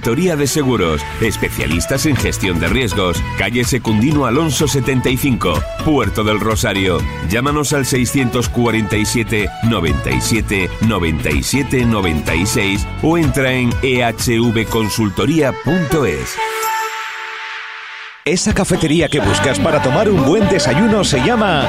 Consultoría de Seguros, especialistas en gestión de riesgos. Calle Secundino Alonso 75, Puerto del Rosario. Llámanos al 647 97 97 96 o entra en ehvconsultoría.es. Esa cafetería que buscas para tomar un buen desayuno se llama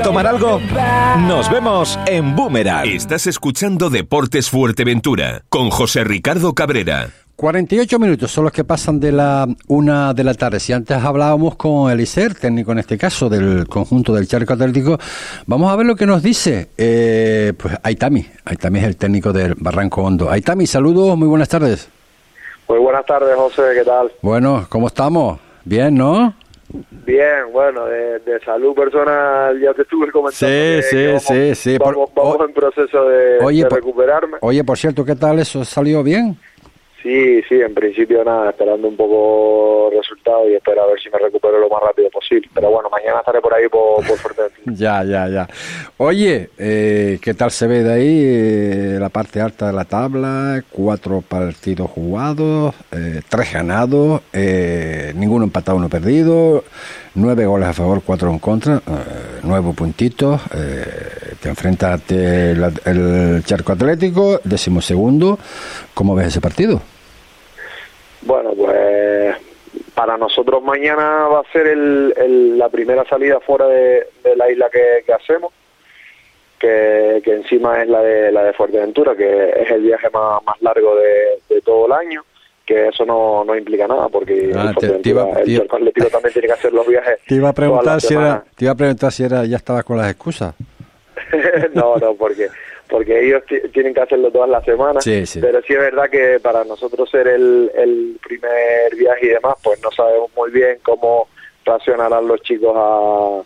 tomar algo? Nos vemos en Boomerang. Estás escuchando Deportes Fuerteventura con José Ricardo Cabrera. 48 minutos son los que pasan de la una de la tarde. Si antes hablábamos con Elicer, técnico en este caso del conjunto del Charco Atlético, vamos a ver lo que nos dice eh, pues Aitami. Aitami es el técnico del Barranco Hondo. Aitami, saludos, muy buenas tardes. Muy buenas tardes, José, ¿qué tal? Bueno, ¿cómo estamos? Bien, ¿no? Bien, bueno, de, de, salud personal ya te estuve comentando. Sí, sí, vamos, sí, sí. Vamos, en proceso de, oye, de por, recuperarme. Oye, por cierto, ¿qué tal eso? ¿Salió bien? Sí, sí, en principio nada, esperando un poco resultados y espero a ver si me recupero lo más rápido posible. Pero bueno, mañana estaré por ahí por, por ya, ya, ya. Oye, eh, ¿qué tal se ve de ahí eh, la parte alta de la tabla? Cuatro partidos jugados, eh, tres ganados, eh, ninguno empatado, uno perdido, nueve goles a favor, cuatro en contra, eh, nueve puntitos. eh, te enfrentas el, Charco Atlético, decimosegundo. ¿Cómo ves ese partido? Bueno, pues para nosotros mañana va a ser el, el- la primera salida fuera de, de la isla que, que hacemos, que, que encima es la de, la de Fuerteventura, que es el viaje más, más largo de, de todo el año, que eso no, no implica nada, porque Ah, el te- te Fuerteventura, iba- el te iba- Charco Atlético también tiene que hacer los viajes. Te iba a preguntar si era, te iba a preguntar si era, ya estabas con las excusas. no, no, porque porque ellos ti- tienen que hacerlo todas las semanas. Sí, sí. Pero sí es verdad que para nosotros ser el, el primer viaje y demás, pues no sabemos muy bien cómo reaccionarán los chicos a,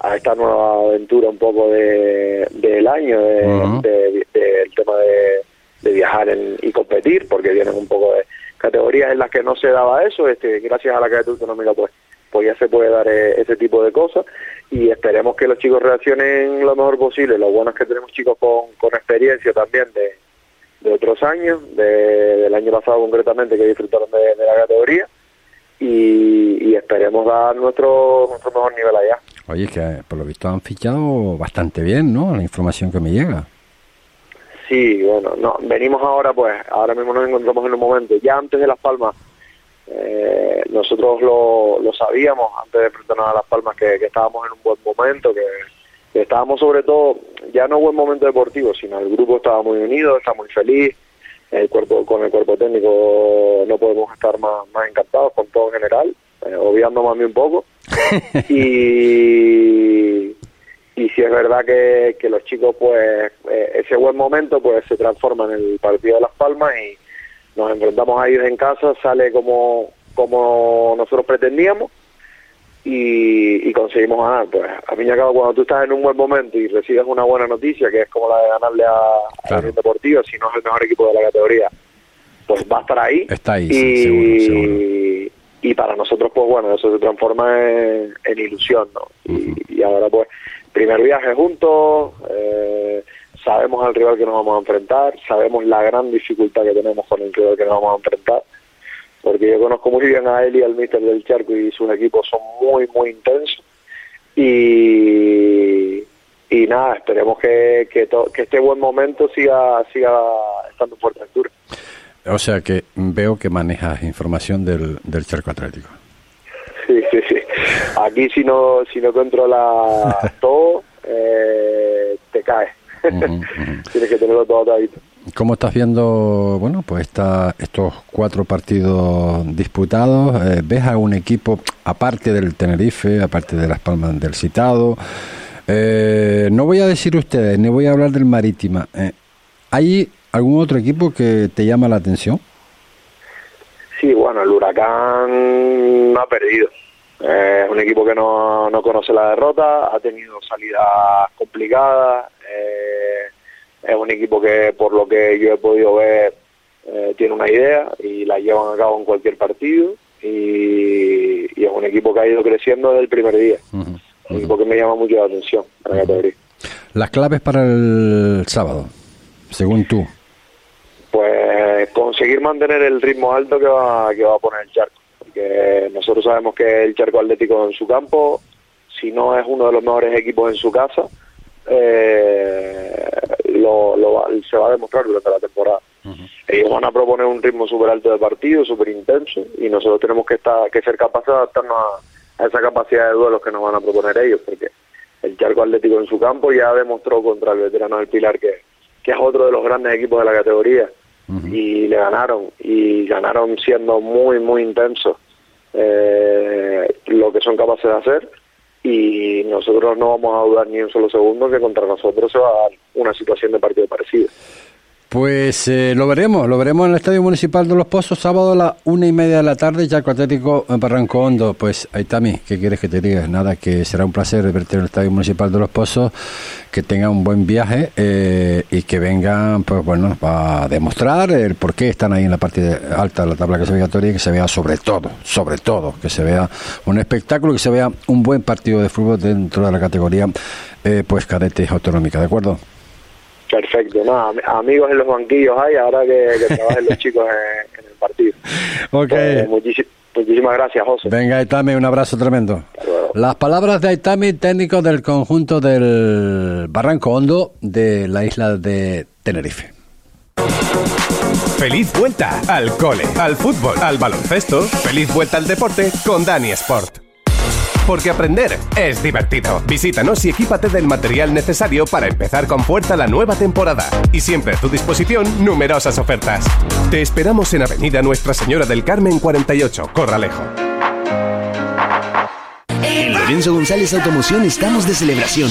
a esta nueva aventura un poco de, del año, de- Ujú. de- del tema de, de viajar en- y competir, porque vienen un poco de categorías en las que no se daba eso, este gracias a la categoría autonómica pues pues ya se puede dar eh, ese tipo de cosas y esperemos que los chicos reaccionen lo mejor posible. Lo bueno es que tenemos chicos con, con experiencia también de, de otros años, de- del año pasado concretamente, que disfrutaron de, de la categoría y, y esperemos dar nuestro, nuestro mejor nivel allá. Oye, que eh, por lo visto han fichado bastante bien, ¿no? La información que me llega. Sí, bueno, no, venimos ahora, pues, ahora mismo nos encontramos en un momento, ya antes de Las Palmas, eh, nosotros lo, lo sabíamos, antes de enfrentarnos a Las Palmas, que, que estábamos en un buen momento, que, que estábamos sobre todo, ya no buen momento deportivo, sino el grupo estaba muy unido, está muy feliz, el cuerpo con el cuerpo técnico no podemos estar más, más encantados con todo en general, eh, obviándome a mí un poco. y, y si es verdad que, que los chicos pues eh, ese buen momento pues se transforma en el partido de Las Palmas y nos enfrentamos a ellos en casa sale como como nosotros pretendíamos y, y conseguimos ganar. Pues a fin y al cabo cuando tú estás en un buen momento y recibes una buena noticia que es como la de ganarle a, a la Unión Deportiva si no es el mejor equipo de la categoría pues va a estar ahí. Está ahí, y, sí, seguro, seguro. y para nosotros pues bueno eso se transforma en, en ilusión no y, y ahora pues primer viaje juntos eh, sabemos al rival que nos vamos a enfrentar sabemos la gran dificultad que tenemos con el rival que nos vamos a enfrentar porque yo conozco muy bien a él y al míster del Charco y sus equipos son muy muy intensos y y nada esperemos que que, to- que este buen momento siga siga estando en Fuerteventura O sea que veo que manejas información del, del charco atlético. Sí, sí, sí. Aquí si no si no controlas todo, eh, te caes. Tienes que tenerlo todo atadito. ¿Cómo estás viendo, bueno, pues esta, estos cuatro partidos disputados? Eh, ¿Ves a un equipo, aparte del Tenerife, aparte de Las Palmas del citado? eh, no voy a decir ustedes, ni voy a hablar del Marítima. eh, ¿Hay algún otro equipo que te llama la atención? Sí, bueno, el Huracán ha perdido. Eh, es un equipo que no, no conoce la derrota, ha tenido salidas complicadas. eh, es un equipo que, por lo que yo he podido ver, eh, tiene una idea y la llevan a cabo en cualquier partido. Y, y es un equipo que ha ido creciendo desde el primer día. Un equipo que me llama mucho la atención a la categoría. Las claves para el sábado, según tú. pues conseguir mantener el ritmo alto que va, que va a poner el charco. Porque nosotros sabemos que el charco atlético en su campo, si no es uno de los mejores equipos en su casa, eh, lo, lo va- se va a demostrar durante la temporada. Ellos van a proponer un ritmo súper alto de partido, súper intenso, y nosotros tenemos que estar que ser capaces de adaptarnos a, a esa capacidad de duelos que nos van a proponer ellos, porque el charco atlético en su campo ya demostró contra el veterano del Pilar que, que es otro de los grandes equipos de la categoría y le ganaron y ganaron siendo muy muy intensos eh, lo que son capaces de hacer y nosotros no vamos a dudar ni un solo segundo que contra nosotros se va a dar una situación de partido parecida. Pues eh, lo veremos, lo veremos en el Estadio Municipal de Los Pozos, sábado a las una y media de la tarde, Chaco Atlético en Barranco Hondo. Pues mí, ¿qué quieres que te diga? Nada, que será un placer verte en el Estadio Municipal de Los Pozos, que tengan un buen viaje eh, y que vengan, pues bueno, a demostrar el por qué están ahí en la parte alta de la tabla clasificatoria y que se vea sobre todo, sobre todo, que se vea un espectáculo, que se vea un buen partido de fútbol dentro de la categoría, eh, pues cadete autonómica, ¿de acuerdo? Perfecto, nada, amigos en los banquillos hay, ahora que, trabajen los chicos en, el partido. Ok. Eh, muchísimas gracias, José. Venga, Aitami, un abrazo tremendo. Las palabras de Aitami, técnico del conjunto del Barranco Hondo de la isla de Tenerife. Feliz vuelta al cole, al fútbol, al baloncesto. Feliz vuelta al deporte con Dani Sport porque aprender es divertido. Visítanos y equípate del material necesario para empezar con fuerza la nueva temporada. Y siempre a tu disposición numerosas ofertas. Te esperamos en Avenida Nuestra Señora del Carmen 48, Corralejo. En Lorenzo González Automoción estamos de celebración.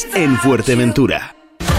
en Fuerteventura.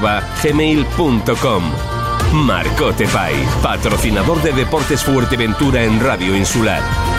marcotepais gmail.com. Patrocinador de Deportes Fuerteventura en Radio Insular.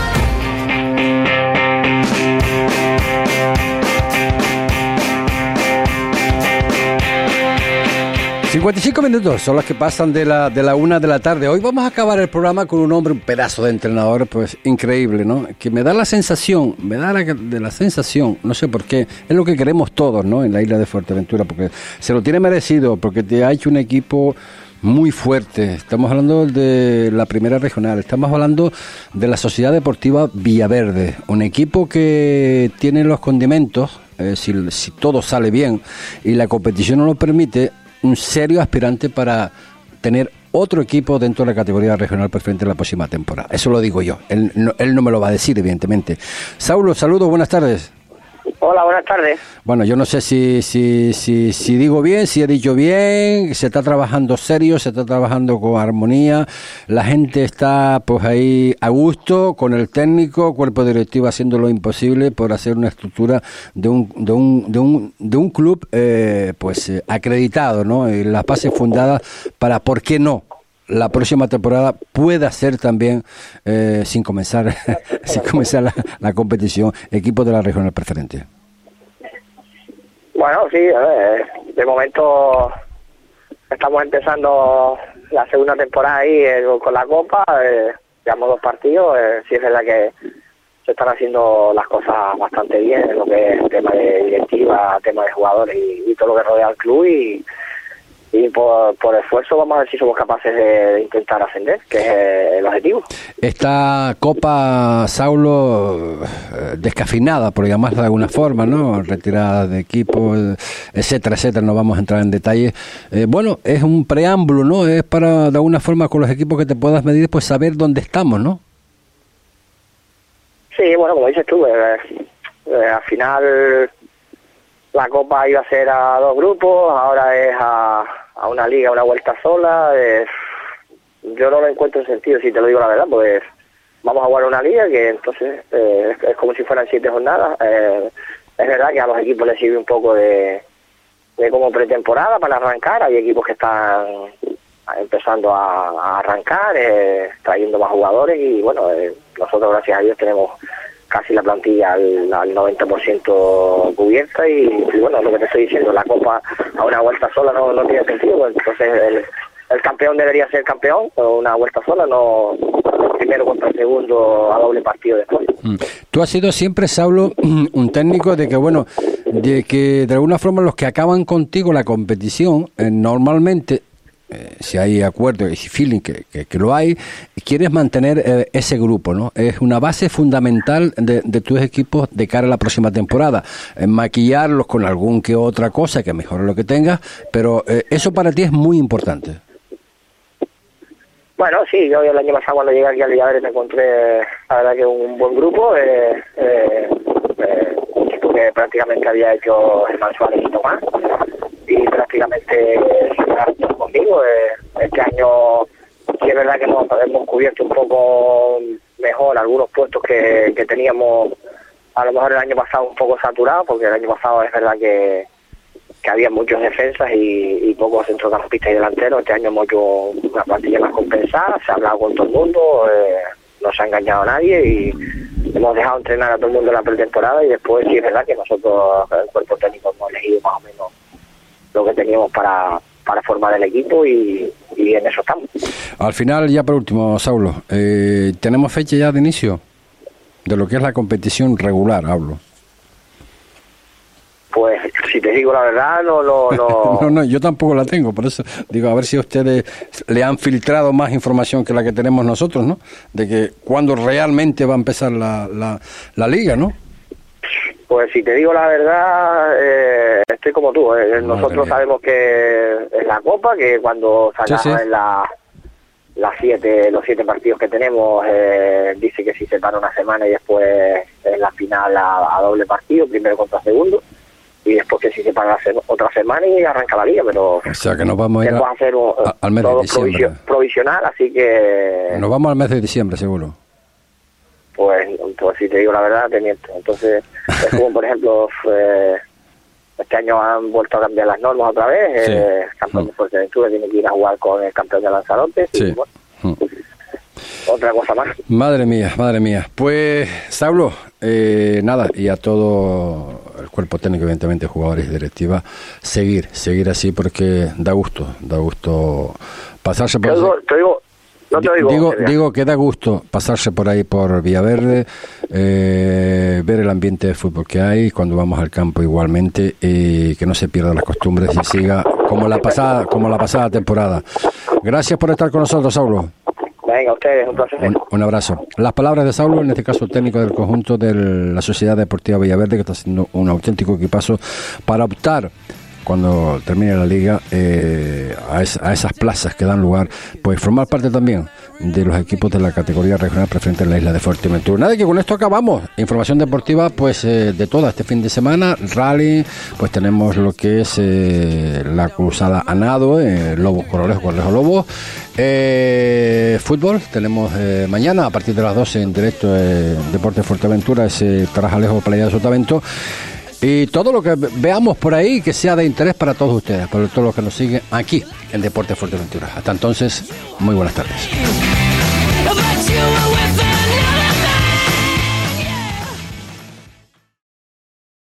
55 minutos son los que pasan de la, de la una de la tarde. Hoy vamos a acabar el programa con un hombre, un pedazo de entrenador, pues increíble, ¿no? Que me da la sensación, me da la, de la sensación, no sé por qué, es lo que queremos todos, ¿no? En la isla de Fuerteventura, porque se lo tiene merecido, porque te ha hecho un equipo muy fuerte. Estamos hablando de la primera regional, estamos hablando de la Sociedad Deportiva Villaverde, un equipo que tiene los condimentos, eh, si, si todo sale bien y la competición no lo permite, un serio aspirante para tener otro equipo dentro de la categoría regional preferente en la próxima temporada. Eso lo digo yo. Él no, él no me lo va a decir, evidentemente. Saulo, saludos, buenas tardes. Hola, buenas tardes. Bueno, yo no sé si, si, si, si, digo bien, si he dicho bien, se está trabajando serio, se está trabajando con armonía, la gente está pues ahí a gusto con el técnico, cuerpo directivo haciendo lo imposible por hacer una estructura de un, de un, de un, de un club eh, pues acreditado, ¿no? Y las bases fundadas para, ¿por qué no? La próxima temporada pueda ser también, eh, sin comenzar, sin comenzar la, competición, equipo de la regional preferente. Bueno, sí, de momento estamos empezando la segunda temporada ahí eh, con la Copa, eh, llevamos dos partidos, eh, sí es verdad que se están haciendo las cosas bastante bien en lo que es tema de directiva, tema de jugadores y, y todo lo que rodea al club y y por, esfuerzo vamos a ver si somos capaces de, intentar ascender, que es el objetivo. Esta Copa Saulo eh, descafinada, por llamarla de alguna forma, ¿no? Retirada de equipo, etcétera, etcétera, no vamos a entrar en detalle. Eh, bueno, es un preámbulo, ¿no? Es para de alguna forma con los equipos que te puedas medir, pues saber dónde estamos, ¿no? Sí, bueno, como dices tú, eh, al final la copa iba a ser a dos grupos, ahora es a, a una liga, una vuelta sola. yo no lo encuentro en sentido, si te lo digo la verdad, pues vamos a jugar una liga que entonces eh, es, como si fueran siete jornadas. Eh, es verdad que a los equipos les sirve un poco de, de como pretemporada para arrancar. Hay equipos que están empezando a, arrancar, eh, trayendo más jugadores y bueno, nosotros gracias a Dios tenemos casi la plantilla al, al 90% cubierta y, bueno, lo que te estoy diciendo, la Copa a una vuelta sola no, no tiene sentido, pues, entonces el campeón debería ser campeón, una vuelta sola, no primero contra el segundo a doble partido después. Mm. Tú has sido siempre, Saulo, un técnico de que, bueno, de que de alguna forma los que acaban contigo la competición, eh, normalmente eh, si hay acuerdo y feeling que, que, lo hay, quieres mantener eh, ese grupo, ¿no? Es una base fundamental de, tus equipos de cara a la próxima temporada. maquillarlos con algún que otra cosa que mejore lo que tengas, pero eso para ti es muy importante. Bueno, sí, yo el año pasado cuando llegué aquí al Villaver me encontré, la verdad que un buen grupo, eh, eh, eh, prácticamente había hecho el Suárez y Tomás, y prácticamente conmigo. este año sí es verdad que hemos, cubierto un poco mejor algunos puestos que, teníamos a lo mejor el año pasado un poco saturados, porque el año pasado es verdad que que había muchos defensas y, pocos centrocampistas y delanteros. Este año hemos hecho una plantilla más compensada, se ha hablado con todo el mundo, eh, no se ha engañado a nadie y hemos dejado entrenar a todo el mundo en la pretemporada y después sí es verdad que nosotros, el cuerpo técnico, hemos elegido más o menos lo que teníamos para, para formar el equipo y, en eso estamos. Al final, ya por último, Saulo, eh, ¿tenemos fecha ya de inicio de lo que es la competición regular, hablo? Pues si te digo la verdad, no, no, no. no, no, yo tampoco la tengo, por eso digo, a ver si ustedes le han filtrado más información que la que tenemos nosotros, ¿no? De que cuando realmente va a empezar la, la, liga, ¿no? Pues si te digo la verdad, eh, estoy como tú. Eh. Nosotros sabemos que es la Copa, que cuando sacamos en la, las siete, los siete partidos que tenemos, eh, dice que si se para una semana y después en la final a doble partido, primero contra segundo y después que si se paga otra semana y arranca la liga, pero o sea que nos vamos a ir hacer al mes de diciembre. provisional, así que nos vamos al mes de diciembre seguro. Pues, pues si te digo la verdad, te miento. Entonces, es como por ejemplo, eh, este año han vuelto a cambiar las normas otra vez. Eh, el campeón de Fuerteventura tiene que ir a jugar con el campeón de Lanzarote. Sí. otra cosa más. Madre mía, madre mía. Pues, Saulo, eh, nada, y a todo el cuerpo técnico, evidentemente, jugadores y directiva, seguir, seguir así porque da gusto, da gusto pasarse por... digo, digo, que da gusto pasarse por ahí por Villaverde, eh, ver el ambiente de fútbol que hay cuando vamos al campo igualmente y que no se pierdan las costumbres y siga como la pasada, como la pasada temporada. Gracias por estar con nosotros, Saulo. Venga, ustedes, un Un, abrazo. Las palabras de Saulo, en este caso técnico del conjunto de la Sociedad Deportiva Villaverde, que está haciendo un auténtico equipazo para optar cuando termine la liga eh, a, esas plazas que dan lugar, pues formar parte también de los equipos de la categoría regional preferente en la isla de Fuerteventura. Nada, que con esto acabamos. Información deportiva, pues eh, de toda este fin de semana, rally, pues tenemos lo que es eh, la cruzada a nado, Lobos Corolejo, Correjo Lobos. fútbol, tenemos mañana a partir de las 12 en directo Deporte Fuerteventura, ese Tarajalejo Playa de Sotavento y todo lo que veamos por ahí que sea de interés para todos ustedes, para todos los que nos siguen aquí en Deporte Fuerteventura. Hasta entonces, muy buenas tardes.